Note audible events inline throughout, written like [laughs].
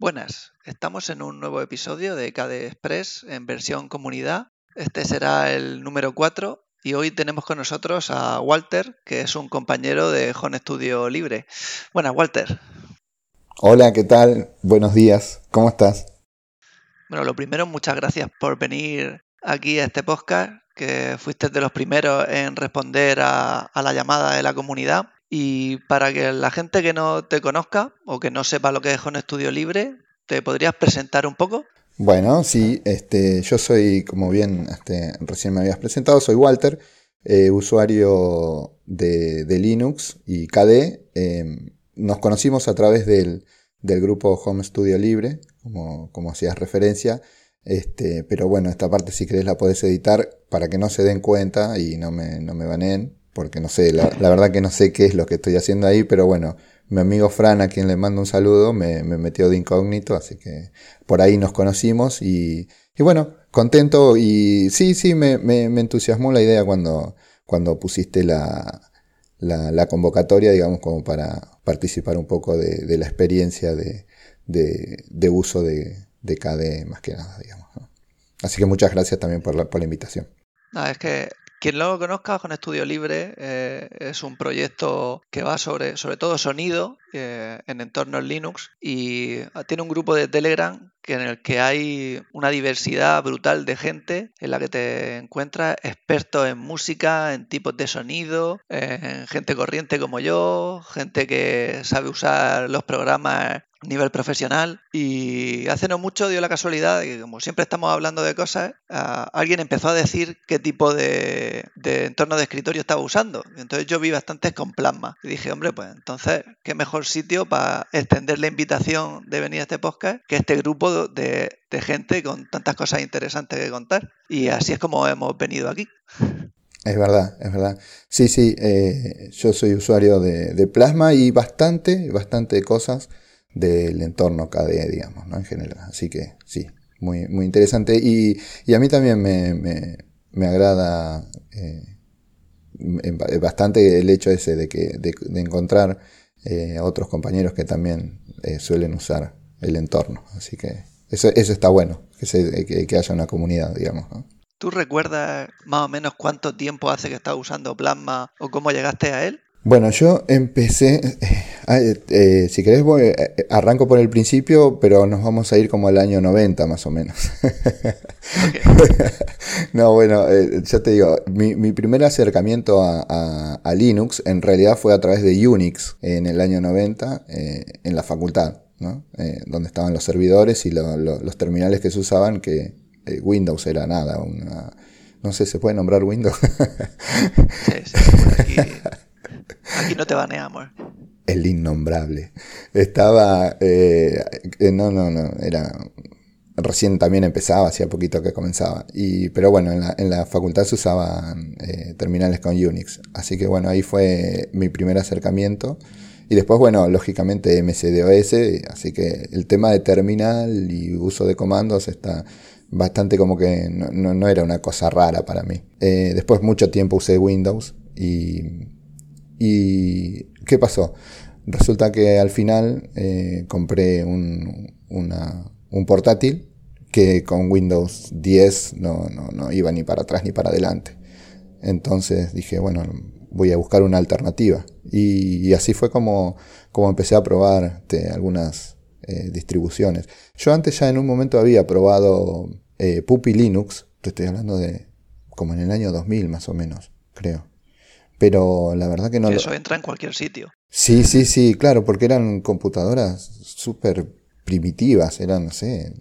Buenas, estamos en un nuevo episodio de KDE Express en versión comunidad. Este será el número 4 y hoy tenemos con nosotros a Walter, que es un compañero de Home Studio Libre. Buenas, Walter. Hola, ¿qué tal? Buenos días, ¿cómo estás? Bueno, lo primero, muchas gracias por venir aquí a este podcast, que fuiste de los primeros en responder a, a la llamada de la comunidad. Y para que la gente que no te conozca o que no sepa lo que es un estudio libre, ¿te podrías presentar un poco? Bueno, sí, este, yo soy, como bien este, recién me habías presentado, soy Walter, eh, usuario de, Linux y KDE. Em, nos conocimos a través del, grupo Home Studio Libre, como, hacías referencia. Este, pero bueno, esta parte si querés la podés editar para que no se den cuenta y no me, no me baneen porque no sé, la, verdad que no sé qué es lo que estoy haciendo ahí, pero bueno, mi amigo Fran, a quien le mando un saludo, me, metió de incógnito, así que por ahí nos conocimos y, bueno, contento y sí, sí, me, entusiasmó la idea cuando, cuando pusiste la, la, convocatoria, digamos, como para participar un poco de, la experiencia de, de, uso de, de KDE más que nada, digamos. Así que muchas gracias también por la, por la invitación. No, es que quien no lo conozca, con Estudio Libre eh, es un proyecto que va sobre, sobre todo sonido eh, en entornos Linux y tiene un grupo de Telegram en el que hay una diversidad brutal de gente en la que te encuentras expertos en música, en tipos de sonido, en gente corriente como yo, gente que sabe usar los programas nivel profesional y hace no mucho dio la casualidad de que como siempre estamos hablando de cosas, alguien empezó a decir qué tipo de, entorno de escritorio estaba usando. Entonces yo vi bastantes con plasma y dije, hombre, pues entonces, ¿qué mejor sitio para extender la invitación de venir a este podcast que este grupo de, gente con tantas cosas interesantes que contar? Y así es como hemos venido aquí. Es verdad, es verdad. Sí, sí, eh, yo soy usuario de, Plasma y bastante, bastante cosas del entorno KDE, digamos, ¿no? En general. Así que sí, muy, muy interesante. Y, y a mí también me, me, agrada eh, bastante el hecho ese de, que, de, encontrar eh, otros compañeros que también eh, suelen usar el entorno. Así que eso, eso está bueno, que, se, que, haya una comunidad, digamos. ¿Tú recuerdas más o menos cuánto tiempo hace que estás usando Plasma o cómo llegaste a él? Bueno, yo empecé, eh, eh, si querés eh, arranco por el principio, pero nos vamos a ir como al año 90 más o menos. [laughs] no, bueno, ya te digo, mi, primer acercamiento a, Linux en realidad fue a través de Unix en el año 90 en la facultad, ¿no? donde estaban los servidores y los terminales que se usaban, que Windows era nada, una, no sé, ¿se puede nombrar Windows? sí, sí, Aquí no te baneamos. El innombrable. Estaba. Eh, eh, no, no, no. Era. Recién también empezaba, hacía poquito que comenzaba. Y, pero bueno, en la, en la facultad se usaban eh, terminales con Unix. Así que bueno, ahí fue mi primer acercamiento. Y después, bueno, lógicamente MCDOS. Así que el tema de terminal y uso de comandos está bastante como que no, no, era una cosa rara para mí. después mucho tiempo usé Windows y ¿Y qué pasó? Resulta que al final eh, compré un, un, portátil que con Windows 10 no, no, iba ni para atrás ni para adelante. Entonces dije, bueno, voy a buscar una alternativa. Y, así fue como, como empecé a probar este, algunas eh, distribuciones. Yo antes ya en un momento había probado eh, Puppy Linux, te estoy hablando de como en el año 2000 más o menos, creo. Pero la verdad que no... Eso entra en cualquier sitio. Sí, sí, sí, claro, porque eran computadoras súper primitivas, eran, no sé,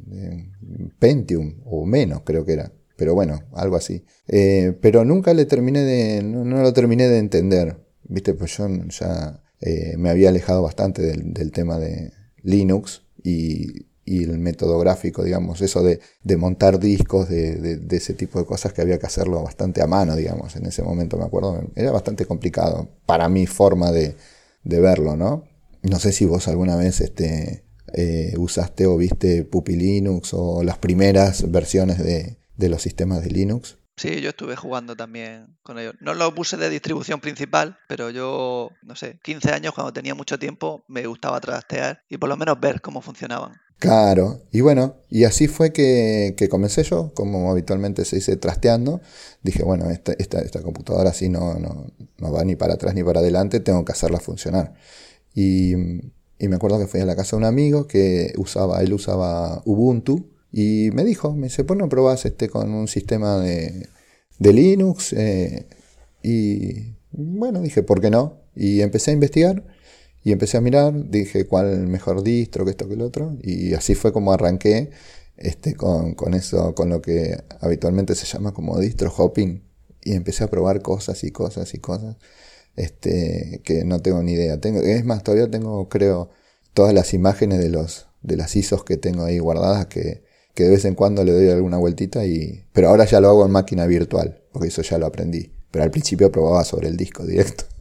Pentium o menos creo que era. Pero bueno, algo así. Eh, pero nunca le terminé de, no, lo terminé de entender. Viste, pues yo ya eh, me había alejado bastante del, tema de Linux y y el método gráfico, digamos, eso de, montar discos, de, ese tipo de cosas que había que hacerlo bastante a mano, digamos, en ese momento me acuerdo, era bastante complicado para mi forma de, verlo, ¿no? No sé si vos alguna vez este, eh, usaste o viste Puppy Linux o las primeras versiones de, de los sistemas de Linux. Sí, yo estuve jugando también con ellos. No lo puse de distribución principal, pero yo, no sé, 15 años cuando tenía mucho tiempo me gustaba trastear y por lo menos ver cómo funcionaban. Claro, y bueno, y así fue que, comencé yo, como habitualmente se dice, trasteando. Dije, bueno, esta, esta, esta computadora así no, no, no, va ni para atrás ni para adelante, tengo que hacerla funcionar. Y, y, me acuerdo que fui a la casa de un amigo que usaba, él usaba Ubuntu, y me dijo, me dice, ¿por no probás este con un sistema de, de Linux? Eh, y bueno, dije, ¿por qué no? Y empecé a investigar y empecé a mirar, dije cuál mejor distro que esto que el otro, y así fue como arranqué este, con, con eso, con lo que habitualmente se llama como distro hopping, y empecé a probar cosas y cosas y cosas este, que no tengo ni idea. Tengo, es más, todavía tengo, creo, todas las imágenes de los de las ISOs que tengo ahí guardadas que, que de vez en cuando le doy alguna vueltita y pero ahora ya lo hago en máquina virtual porque eso ya lo aprendí pero al principio probaba sobre el disco directo [laughs]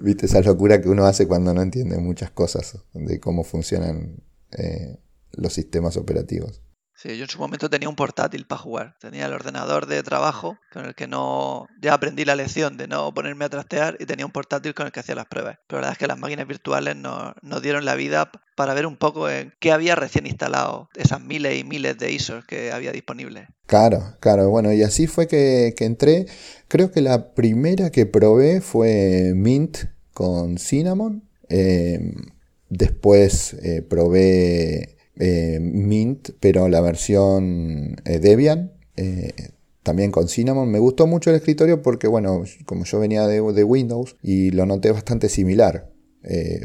Viste esa locura que uno hace cuando no entiende muchas cosas de cómo funcionan eh, los sistemas operativos. Sí, yo en su momento tenía un portátil para jugar. Tenía el ordenador de trabajo con el que no. Ya aprendí la lección de no ponerme a trastear y tenía un portátil con el que hacía las pruebas. Pero la verdad es que las máquinas virtuales nos, dieron la vida para ver un poco en qué había recién instalado, esas miles y miles de ISOs que había disponibles. Claro, claro. Bueno, y así fue que, entré. Creo que la primera que probé fue Mint con Cinnamon. Eh, después eh, probé eh, Mint, pero la versión eh, Debian, eh, también con Cinnamon. Me gustó mucho el escritorio porque, bueno, como yo venía de, Windows y lo noté bastante similar.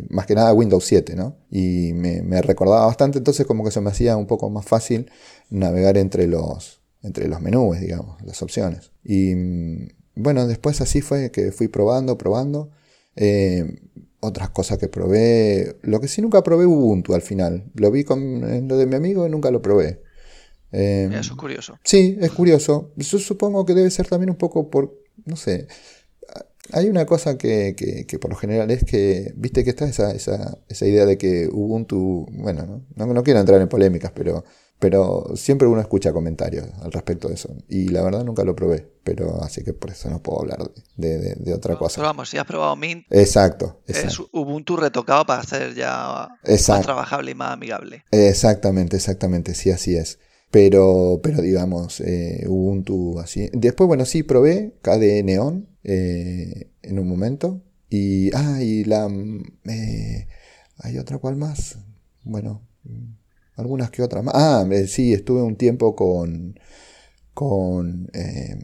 más que nada Windows 7, ¿no? Y me, recordaba bastante, entonces como que se me hacía un poco más fácil navegar entre los, entre los menús, digamos, las opciones. Y mm, bueno, después así fue que fui probando, probando otras cosas que probé. Lo que sí nunca probé Ubuntu al final. Lo vi con lo de mi amigo y nunca lo probé. Em, Eso es curioso. Sí, es curioso. Yo supongo que debe ser también un poco por, no sé, hay una cosa que, que, por lo general es que, viste que está esa, esa, esa idea de que Ubuntu, bueno, no, no, quiero entrar en polémicas, pero pero siempre uno escucha comentarios al respecto de eso. Y la verdad nunca lo probé. Pero así que por eso no puedo hablar de, de, otra cosa. Pero vamos, si has probado Mint. Exacto, Es Ubuntu retocado para hacer ya más trabajable y más amigable. Exactamente, exactamente. Sí, así es. Pero, pero digamos, eh, Ubuntu así. Después, bueno, sí, probé KDE Neon eh, en un momento. Y, ah, y la... Eh, ¿Hay otra cual más? Bueno, algunas que otras más. Ah, eh, sí, estuve un tiempo con. con. Eh,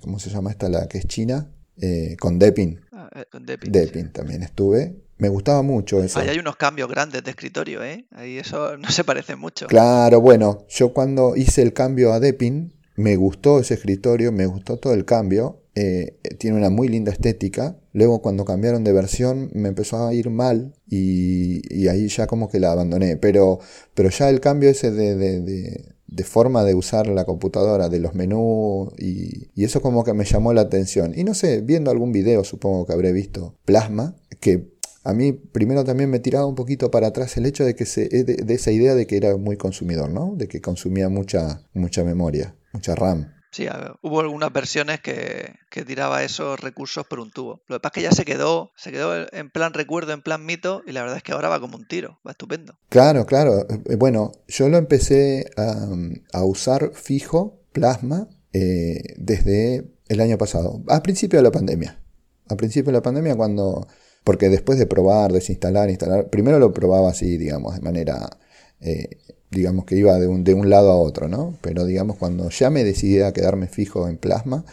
¿Cómo se llama esta? La que es china. Eh, con Depin. Ah, con Depin. Depin también estuve. Me gustaba mucho eso. Ahí hay unos cambios grandes de escritorio, ¿eh? Ahí eso [laughs] no se parece mucho. Claro, bueno, yo cuando hice el cambio a Depin, me gustó ese escritorio, me gustó todo el cambio. Tiene una muy linda estética. Luego cuando cambiaron de versión me empezó a ir mal y, ahí ya como que la abandoné. Pero, pero ya el cambio ese de, de, forma de usar la computadora, de los menús y, eso como que me llamó la atención. Y no sé, viendo algún video supongo que habré visto Plasma, que a mí primero también me tiraba un poquito para atrás el hecho de que se, de, de esa idea de que era muy consumidor, ¿no? De que consumía mucha, mucha memoria, mucha RAM. Sí, hubo algunas versiones que, tiraba esos recursos por un tubo. Lo que pasa es que ya se quedó, se quedó en plan recuerdo, en plan mito, y la verdad es que ahora va como un tiro, va estupendo. Claro, claro. Eh, bueno, yo lo empecé a, usar fijo, plasma, eh, desde el año pasado, a principio de la pandemia. A principio de la pandemia cuando... Porque después de probar, desinstalar, instalar, primero lo probaba así, digamos, de manera eh, digamos que iba de un, de un lado a otro, ¿no? Pero digamos, cuando ya me decidí a quedarme fijo en plasma,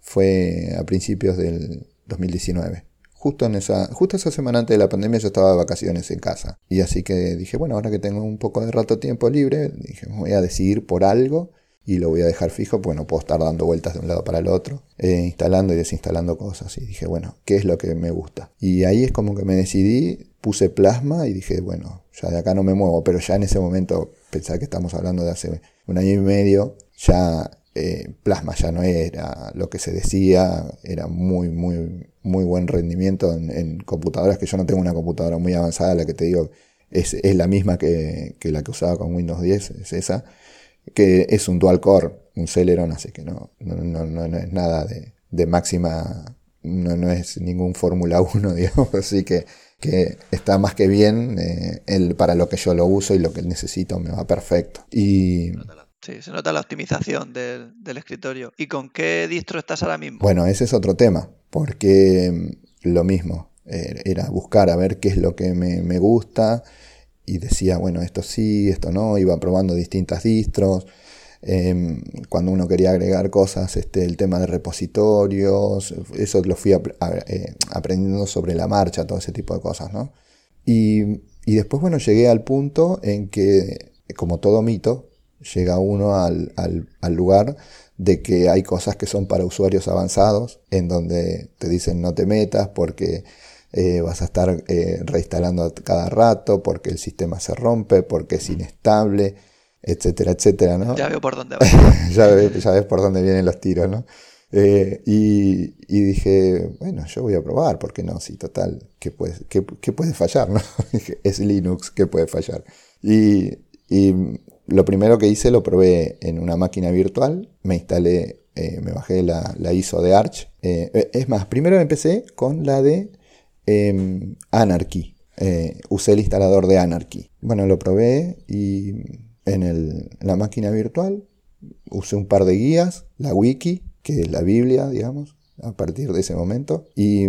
fue a principios del 2019. Justo, en esa, justo esa semana antes de la pandemia yo estaba de vacaciones en casa. Y así que dije, bueno, ahora que tengo un poco de rato tiempo libre, dije, voy a decidir por algo y lo voy a dejar fijo, pues no puedo estar dando vueltas de un lado para el otro, eh, instalando y desinstalando cosas. Y dije, bueno, ¿qué es lo que me gusta? Y ahí es como que me decidí, puse plasma y dije, bueno, ya de acá no me muevo, pero ya en ese momento, pensar que estamos hablando de hace un año y medio, ya eh, plasma ya no era lo que se decía, era muy, muy, muy buen rendimiento en, computadoras, que yo no tengo una computadora muy avanzada, la que te digo es, es la misma que, que, la que usaba con Windows 10, es esa, que es un dual core, un Celeron, así que no, no, no, no es nada de, de máxima no, no es ningún Fórmula 1, [laughs] digamos, así que, que está más que bien el, para lo que yo lo uso y lo que necesito me va perfecto. Y Sí, se nota la optimización del, escritorio. ¿Y con qué distro estás ahora mismo? Bueno, ese es otro tema, porque mm, lo mismo, eh, era buscar a ver qué es lo que me, gusta y decía, bueno, esto sí, esto no, iba probando distintas distros. Em, cuando uno quería agregar cosas, este, el tema de repositorios, eso lo fui eh, aprendiendo sobre la marcha, todo ese tipo de cosas, ¿no? Y, y después, bueno, llegué al punto en que, como todo mito, llega uno al, lugar de que hay cosas que son para usuarios avanzados, en donde te dicen no te metas porque eh, vas a estar eh, reinstalando cada rato, porque el sistema se rompe, porque es inestable, etcétera, etcétera, ¿no? Ya veo por dónde [laughs] va. ya, ves, por dónde vienen los tiros, ¿no? Eh, y, dije, bueno, yo voy a probar, porque no? Sí, total, ¿qué puede, qué, puede fallar, no? [laughs] es Linux, ¿qué puede fallar? Y, y lo primero que hice lo probé en una máquina virtual, me instalé, eh, me bajé la, ISO de Arch. Eh, eh, es más, primero empecé con la de em, Anarchy. usé el instalador de Anarchy. Bueno, lo probé y en, la máquina virtual usé un par de guías, la wiki, que es la Biblia, digamos, a partir de ese momento. Y,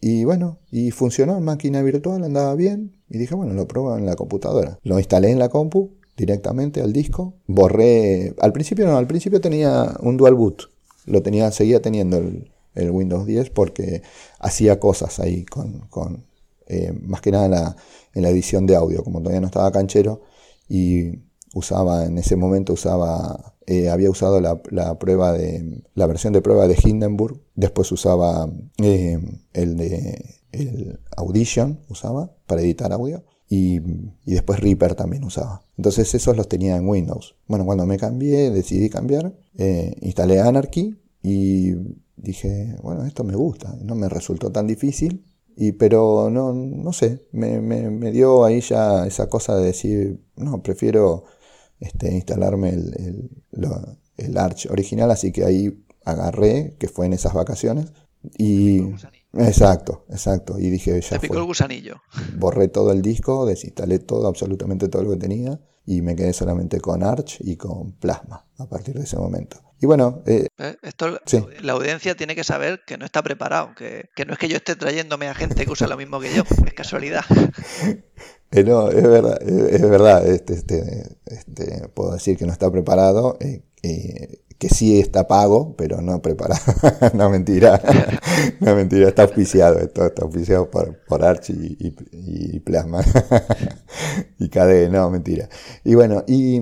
y bueno, y funcionó en máquina virtual, andaba bien. Y dije, bueno, lo pruebo en la computadora. Lo instalé en la compu directamente al disco. Borré, al principio no, al principio tenía un dual boot, lo tenía, seguía teniendo el, Windows 10 porque hacía cosas ahí con, eh, más que nada en la, edición de audio, como todavía no estaba canchero y usaba en ese momento usaba eh, había usado la, prueba de la versión de prueba de Hindenburg después usaba eh, el de el Audition usaba para editar audio y, después Reaper también usaba. Entonces esos los tenía en Windows. Bueno, cuando me cambié, decidí cambiar, eh, instalé Anarchy y dije, bueno, esto me gusta, no me resultó tan difícil, y, pero no, no sé, me, me, dio ahí ya esa cosa de decir, no, prefiero este, instalarme el, el Arch original, así que ahí agarré, que fue en esas vacaciones, y Exacto, exacto. Y dije, ya. Te picó el gusanillo. [laughs] Borré todo el disco, desinstalé todo, absolutamente todo lo que tenía, y me quedé solamente con Arch y con Plasma a partir de ese momento. Y bueno. Eh, eh, Esto, La audiencia tiene que saber que no está preparado, que, no es que yo esté trayéndome a gente que usa lo mismo que yo, es casualidad. [laughs] Eh, no, es verdad, es verdad. Este, este, este, puedo decir que no está preparado que sí está pago, pero no preparado. [laughs] no mentira. [laughs] no mentira, está auspiciado. Esto está auspiciado por, por Arch y, Plasma. [laughs] y KDE, no, mentira. Y bueno, y,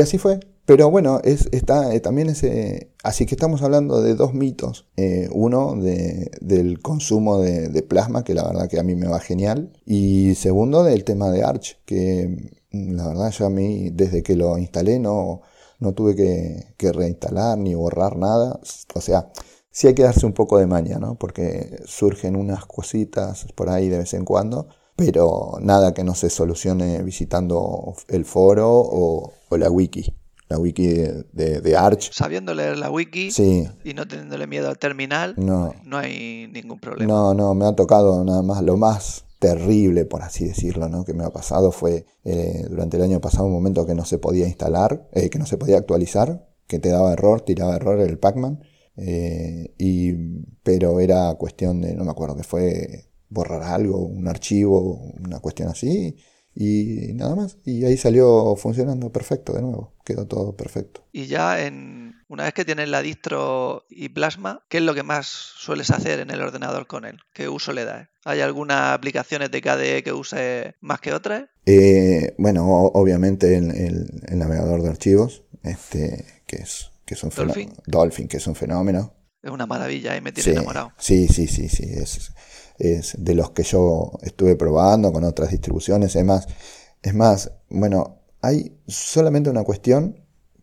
así fue. Pero bueno, es, está eh, también ese. Así que estamos hablando de dos mitos. Eh, uno de, del consumo de, de, plasma, que la verdad que a mí me va genial. Y segundo del tema de Arch, que mm, la verdad yo a mí desde que lo instalé no, no tuve que, reinstalar ni borrar nada. O sea, sí hay que darse un poco de maña, ¿no? Porque surgen unas cositas por ahí de vez en cuando, pero nada que no se solucione visitando el foro o, la wiki. La wiki de, Arch. Sabiendo leer la wiki y no teniéndole miedo al terminal, no. no hay ningún problema. No, no, me ha tocado nada más lo más terrible, por así decirlo, ¿no? que me ha pasado fue eh, durante el año pasado un momento que no se podía instalar, eh, que no se podía actualizar, que te daba error, tiraba error el Pacman, eh, y, pero era cuestión de, no me acuerdo, que fue borrar algo, un archivo, una cuestión así, y nada más. Y ahí salió funcionando perfecto de nuevo, quedó todo perfecto. Y ya en una vez que tienes la distro y Plasma, ¿qué es lo que más sueles hacer en el ordenador con él? ¿Qué uso le das? ¿Hay algunas aplicaciones de KDE que use más que otras? Eh, bueno, obviamente el, el, navegador de archivos, este, que es, que es un fenómeno. Dolphin, que es un fenómeno. Es una maravilla y me tiene enamorado. Sí, sí, sí, sí. Es, es de los que yo estuve probando con otras distribuciones. Es más, es más, bueno, hay solamente una cuestión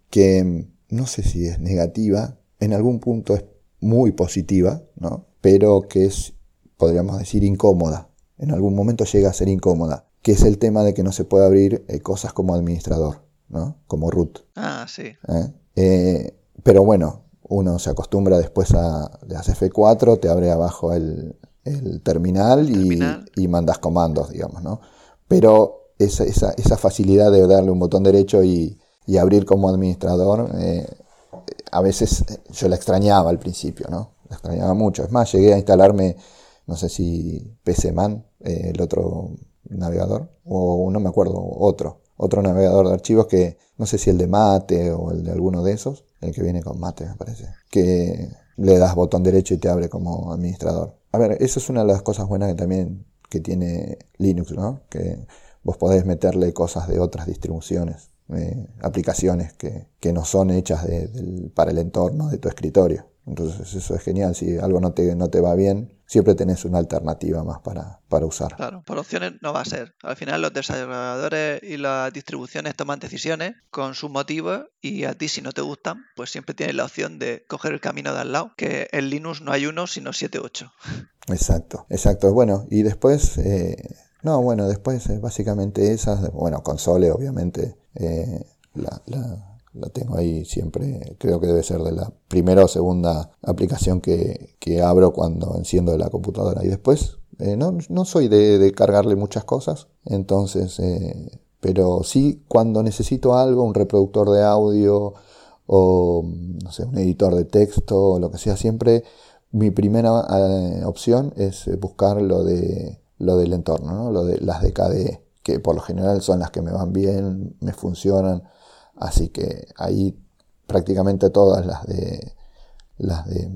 que no sé si es negativa, en algún punto es muy positiva, ¿no? Pero que es, podríamos decir, incómoda. En algún momento llega a ser incómoda, que es el tema de que no se puede abrir eh, cosas como administrador, ¿no? Como root. Ah, sí. ¿Eh? Eh, pero bueno, uno se acostumbra después a, le haces F4, te abre abajo el, terminal, Y, mandas comandos, digamos, ¿no? Pero esa, esa, esa, facilidad de darle un botón derecho y, abrir como administrador, eh, a veces yo la extrañaba al principio, ¿no? La extrañaba mucho. Es más, llegué a instalarme, no sé si PCMan, eh, el otro navegador, o no me acuerdo, otro, otro navegador de archivos que no sé si el de Mate o el de alguno de esos, el que viene con Mate me parece, que le das botón derecho y te abre como administrador. A ver, eso es una de las cosas buenas que también que tiene Linux, ¿no? Que vos podés meterle cosas de otras distribuciones, eh, aplicaciones que, no son hechas para el entorno de tu escritorio. Entonces eso es genial. Si algo no te, no te va bien, siempre tenés una alternativa más para, para usar. Claro, por opciones no va a ser. Al final los desarrolladores y las distribuciones toman decisiones con sus motivos y a ti si no te gustan, pues siempre tienes la opción de coger el camino de al lado, que en Linux no hay uno, sino 7, 8. Exacto, exacto. Bueno, y después... Eh, no, bueno, después eh, básicamente esas, bueno, console obviamente, eh, la, la tengo ahí siempre, creo que debe ser de la primera o segunda aplicación que, abro cuando enciendo la computadora. Y después, eh, no, no, soy de, cargarle muchas cosas, entonces, eh, pero sí cuando necesito algo, un reproductor de audio o, no sé, un editor de texto o lo que sea, siempre mi primera eh, opción es buscar lo, de, lo del entorno, ¿no? lo de las de KDE, que por lo general son las que me van bien, me funcionan Así que ahí prácticamente todas las de las de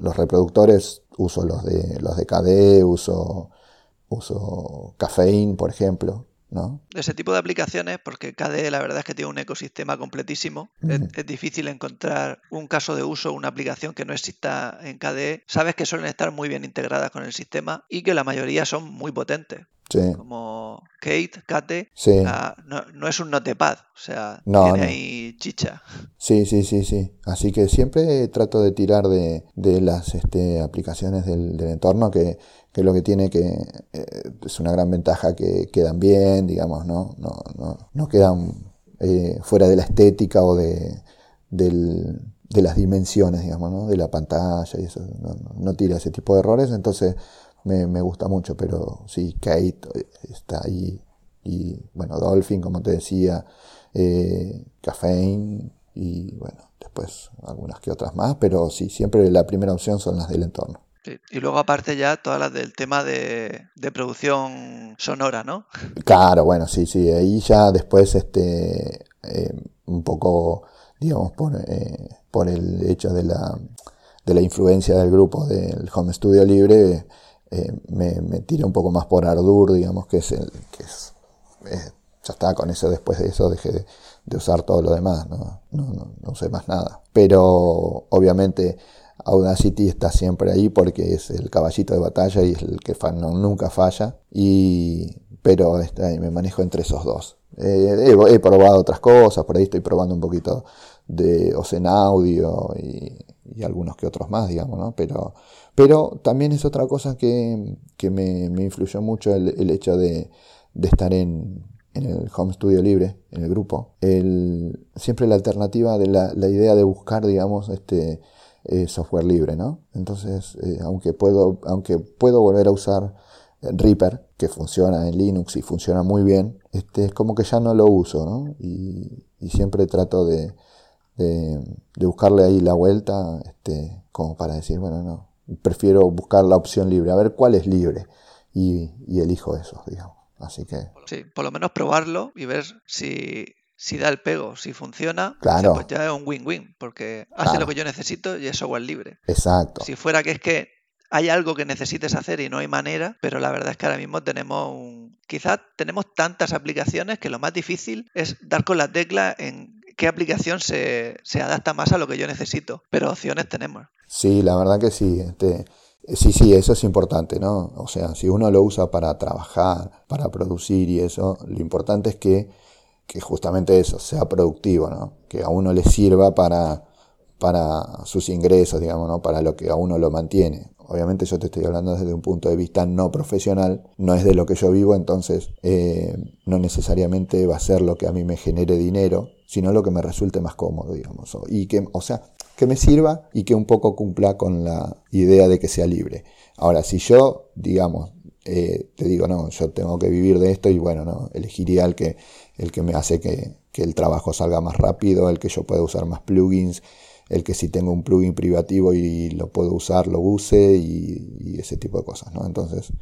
los reproductores uso los de los de KDE, uso uso Caffeine, por ejemplo, ¿no? De ese tipo de aplicaciones, porque KDE la verdad es que tiene un ecosistema completísimo. es, difícil encontrar un caso de uso, una aplicación que no exista en KDE. Sabes que suelen estar muy bien integradas con el sistema y que la mayoría son muy potentes. Como Kate, Kate, no, es un notepad, o sea, tiene ahí chicha. Sí, sí, sí, sí. Así que siempre trato de tirar de, las este, aplicaciones del, entorno que, que, lo que tiene que eh, es una gran ventaja que quedan bien, digamos, no, no, no, no quedan eh, fuera de la estética o de, de las dimensiones, digamos, ¿no? de la pantalla y eso, no, no tira ese tipo de errores, entonces me, gusta mucho, pero sí, Kate eh, está ahí. Y bueno, Dolphin, como te decía, eh, Caffeine y bueno, después algunas que otras más, pero sí, siempre la primera opción son las del entorno. Y luego aparte ya todas las del tema de, producción sonora, ¿no? Claro, bueno, sí, sí, ahí ya después este eh, un poco, digamos, por, por el hecho de la, de la influencia del grupo del Home Studio Libre, eh, me, me tiré un poco más por Ardour, digamos, que es el que es, ya está, con eso después de eso dejé de, usar todo lo demás, ¿no? No, no, usé más nada. Pero obviamente Audacity está siempre ahí porque es el caballito de batalla y es el que nunca falla. Y, pero está, me manejo entre esos dos. Eh, he, probado otras cosas, por ahí estoy probando un poquito de Ocean Audio y, y algunos que otros más, digamos, ¿no? Pero pero también es otra cosa que, me, influyó mucho el, hecho de, estar en, el home studio libre, en el grupo. Siempre la alternativa de la, idea de buscar, digamos, este eh, software libre, ¿no? Entonces, eh, aunque, puedo, aunque puedo volver a usar Reaper, que funciona en Linux y funciona muy bien, este, es como que ya no lo uso, ¿no? Y, siempre trato de, de, de, buscarle ahí la vuelta, este, como para decir, bueno, no, prefiero buscar la opción libre, a ver cuál es libre y, elijo eso, digamos. Así que... Sí, por lo menos probarlo y ver si, si da el pego, si funciona, claro. pues ya es un win-win, porque hace lo que yo necesito y es software libre. Exacto. Si fuera que es que hay algo que necesites hacer y no hay manera, pero la verdad es que ahora mismo tenemos un... Quizás tenemos tantas aplicaciones que lo más difícil es dar con la tecla en qué aplicación se, se adapta más a lo que yo necesito, pero opciones tenemos. Sí, la verdad que sí. Este, sí, sí, eso es importante, ¿no? O sea, si uno lo usa para trabajar, para producir y eso, lo importante es que, que justamente eso, sea productivo, ¿no? Que a uno le sirva para, para sus ingresos, digamos, ¿no? Para lo que a uno lo mantiene. Obviamente yo te estoy hablando desde un punto de vista no profesional, no es de lo que yo vivo, entonces eh, no necesariamente va a ser lo que a mí me genere dinero, sino lo que me resulte más cómodo, digamos. Y que, o sea, que me sirva y que un poco cumpla con la idea de que sea libre. Ahora, si yo, digamos, eh, te digo, no, yo tengo que vivir de esto y bueno, no, elegiría el que, el que me hace que, que el trabajo salga más rápido, el que yo pueda usar más plugins, el que si tengo un plugin privativo y lo puedo usar, lo use y, ese tipo de cosas. Entonces,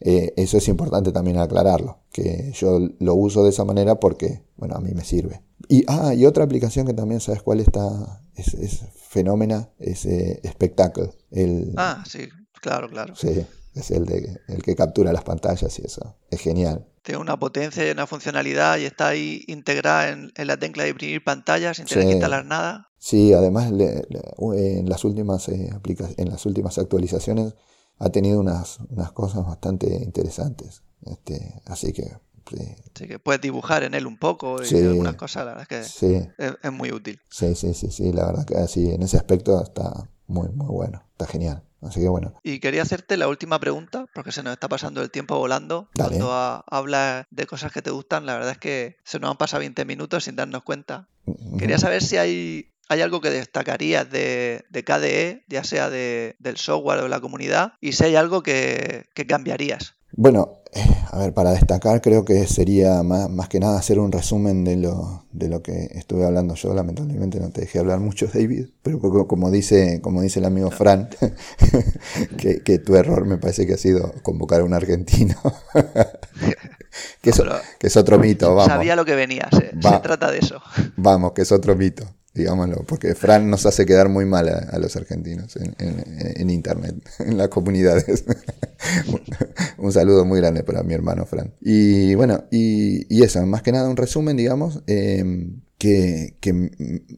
eh, eso es importante también aclararlo, que yo lo uso de esa manera porque, bueno, a mí me sirve. Y, ah, y otra aplicación que también, ¿sabes cuál está? Es, es fenómena, es eh, Spectacle. El, ah, sí, claro, claro. Sí, es el, de, el que captura las pantallas y eso. Es genial tiene una potencia y una funcionalidad y está ahí integrada en, la tecla de imprimir pantallas sin tener que instalar nada. Sí, además en, las últimas, eh, en las últimas actualizaciones ha tenido unas, unas cosas bastante interesantes. Este, así que Sí. que puedes dibujar en él un poco y algunas cosas, la verdad es que es, muy útil. Sí, sí, sí, sí, la verdad que sí, en ese aspecto está muy, muy bueno, está genial. Así que bueno. Y quería hacerte la última pregunta, porque se nos está pasando el tiempo volando. Cuando hablas de cosas que te gustan, la verdad es que se nos han pasado 20 minutos sin darnos cuenta. Quería saber si hay, hay algo que destacarías de, de KDE, ya sea de, del software o de la comunidad, y si hay algo que, que cambiarías. Bueno, a ver, para destacar creo que sería más, que nada hacer un resumen de lo, de lo que estuve hablando yo. Lamentablemente no te dejé hablar mucho, David, pero como dice, como dice el amigo Fran, [laughs] que, tu error me parece que ha sido convocar a un argentino. [laughs] que, es, otro mito, vamos. Sabía lo que venía, se trata de eso. Vamos, que es otro mito digámoslo, porque Fran nos hace quedar muy mal a, los argentinos en, Internet, [laughs] en las comunidades. [laughs] un saludo muy grande para mi hermano Fran. Y bueno, y, eso, más que nada un resumen, digamos, em, que,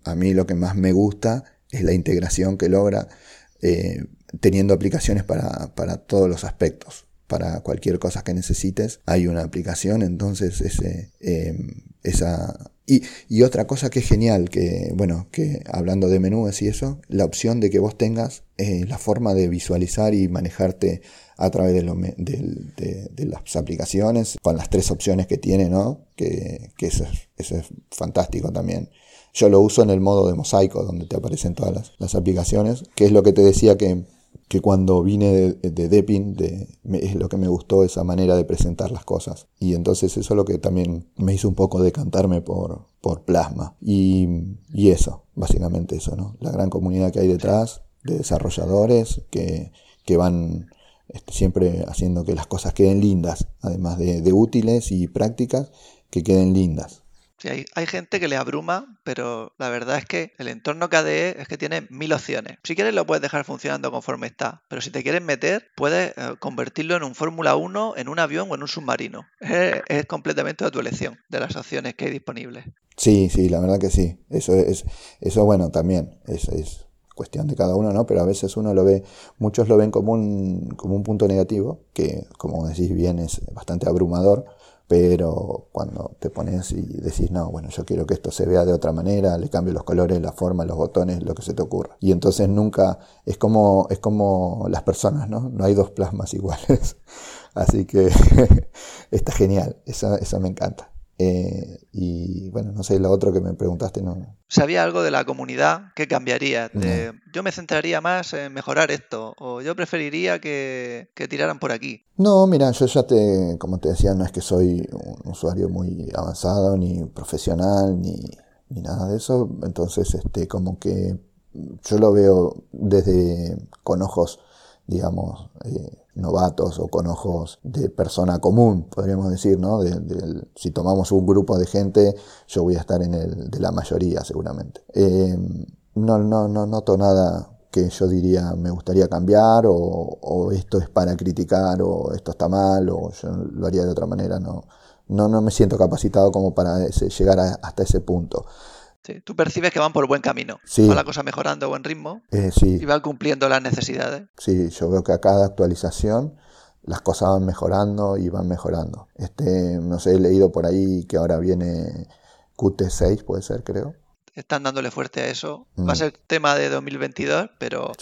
a mí lo que más me gusta es la integración que logra eh, teniendo aplicaciones para, para todos los aspectos para cualquier cosa que necesites hay una aplicación entonces ese, em, esa y, otra cosa que es genial, que bueno, que hablando de menús y eso, la opción de que vos tengas eh, la forma de visualizar y manejarte a través de, las aplicaciones, con las tres opciones que tiene, ¿no? Que, eso, es, fantástico también. Yo lo uso en el modo de mosaico, donde te aparecen todas las aplicaciones, que es lo que te decía que que cuando vine de, de Depin de, es lo que me gustó esa manera de presentar las cosas. Y entonces eso es lo que también me hizo un poco decantarme por, por Plasma. Y, y eso, básicamente eso, ¿no? La gran comunidad que hay detrás de desarrolladores que, que van este, siempre haciendo que las cosas queden lindas, además de, de útiles y prácticas, que queden lindas. Sí, hay, hay, gente que le abruma, pero la verdad es que el entorno KDE es que tiene mil opciones. Si quieres lo puedes dejar funcionando conforme está, pero si te quieres meter, puedes eh, convertirlo en un Fórmula 1, en un avión o en un submarino. Es, completamente a tu elección de las opciones que hay disponibles. Sí, sí, la verdad que sí. Eso es, eso bueno, también es, es cuestión de cada uno, ¿no? Pero a veces uno lo ve, muchos lo ven como un, como un punto negativo, que como decís bien es bastante abrumador pero cuando te pones y decís, no, bueno, yo quiero que esto se vea de otra manera, le cambio los colores, la forma, los botones, lo que se te ocurra. Y entonces nunca, es como, es como las personas, ¿no? No hay dos plasmas [laughs] iguales. Así que [laughs] está genial, eso, eso me encanta. Eh, y bueno, no sé, lo otro que me preguntaste, no. ¿Sabía algo de la comunidad que cambiaría? Yo me centraría más en mejorar esto, o yo preferiría que, que, tiraran por aquí. No, mira, yo ya te, como te decía, no es que soy un usuario muy avanzado, ni profesional, ni, ni nada de eso. Entonces, este, como que yo lo veo desde con ojos, digamos, eh, novatos o con ojos de persona común, podríamos decir, ¿no? si tomamos un grupo de gente, yo voy a estar en el de la mayoría seguramente. Eh, no, no, no noto nada que yo diría me gustaría cambiar o, esto es para criticar o esto está mal o yo lo haría de otra manera, no, no, no me siento capacitado como para llegar hasta ese punto. Tú percibes que van por buen camino. Va la cosa mejorando a buen ritmo. Eh, sí. Y van cumpliendo las necesidades. Sí, yo veo que a cada actualización las cosas van mejorando y van mejorando. Este, no sé, he leído por ahí que ahora viene Qt6, puede ser, creo. Están dándole fuerte a eso. Va a mm. ser tema de 2022, pero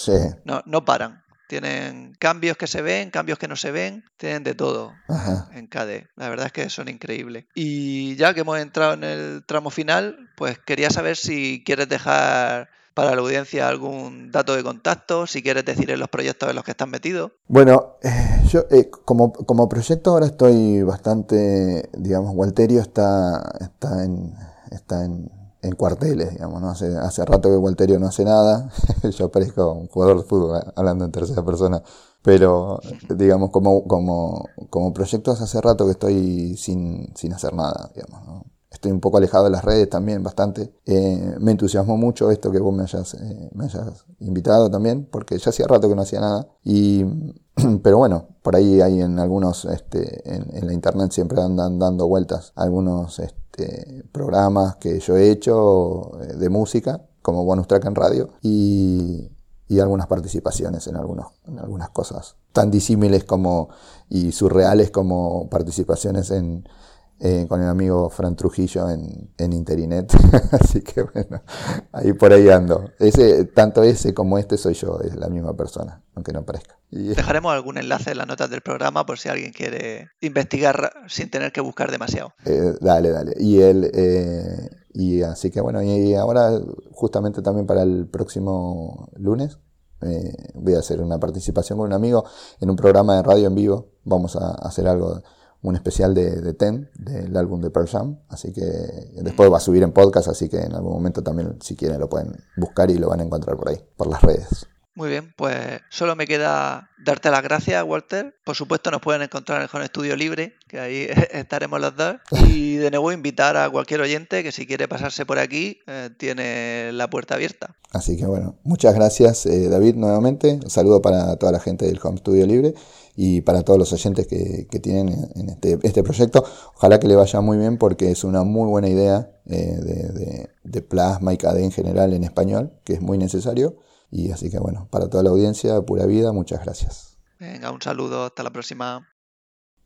no, no paran. Tienen cambios que se ven, cambios que no se ven, tienen de todo en KDE. La verdad es que son increíbles. Y ya que hemos entrado en el tramo final, pues quería saber si quieres dejar para la audiencia algún dato de contacto, si quieres decir en los proyectos en los que estás metido. Bueno, eh, yo eh, como, como, proyecto ahora estoy bastante, digamos, Walterio está, está en, está en, en cuarteles, digamos, ¿no? Hace, hace rato que Walterio no hace nada, [laughs] yo parezco un jugador de fútbol eh, hablando en tercera persona, pero digamos, como, como, como proyectos hace rato que estoy sin, sin hacer nada, digamos, ¿no? estoy un poco alejado de las redes también, bastante. Eh, me entusiasmó mucho esto que vos me hayas, eh, me hayas invitado también, porque ya hacía rato que no hacía nada. Y, [clears throat] pero bueno, por ahí hay en algunos, este, en, la internet siempre andan dando vueltas algunos este, programas que yo he hecho eh, de música, como bonus track en radio, y, y algunas participaciones en, algunos, en algunas cosas tan disímiles como y surreales como participaciones en eh, con el amigo Fran Trujillo en, en Interinet. [laughs] Así que bueno, ahí por ahí ando. Ese, tanto ese como este soy yo, es la misma persona, aunque no parezca. Dejaremos algún enlace en las notas del programa por si alguien quiere investigar sin tener que buscar demasiado. Eh, dale, dale. Y él, eh, y así que bueno, y ahora justamente también para el próximo lunes voy a hacer una participación con un amigo en un programa de radio en vivo. Vamos a hacer algo un especial de, de Ten, del álbum de Pearl Jam, así que después va a subir en podcast, así que en algún momento también, si quieren, lo pueden buscar y lo van a encontrar por ahí, por las redes. Muy bien, pues solo me queda darte las gracias, Walter. Por supuesto, nos pueden encontrar en el Home Estudio Libre, que ahí [laughs] estaremos los dos. Y de nuevo, invitar a cualquier oyente que si quiere pasarse por aquí, eh, tiene la puerta abierta. Así que bueno, muchas gracias, eh, David, nuevamente. Un saludo para toda la gente del Home Studio Libre y para todos los oyentes que, tienen en este, este, proyecto. Ojalá que le vaya muy bien porque es una muy buena idea eh, de, de, plasma y KDE en general en español, que es muy necesario. Y así que bueno, para toda la audiencia, pura vida, muchas gracias. Venga, un saludo, hasta la próxima.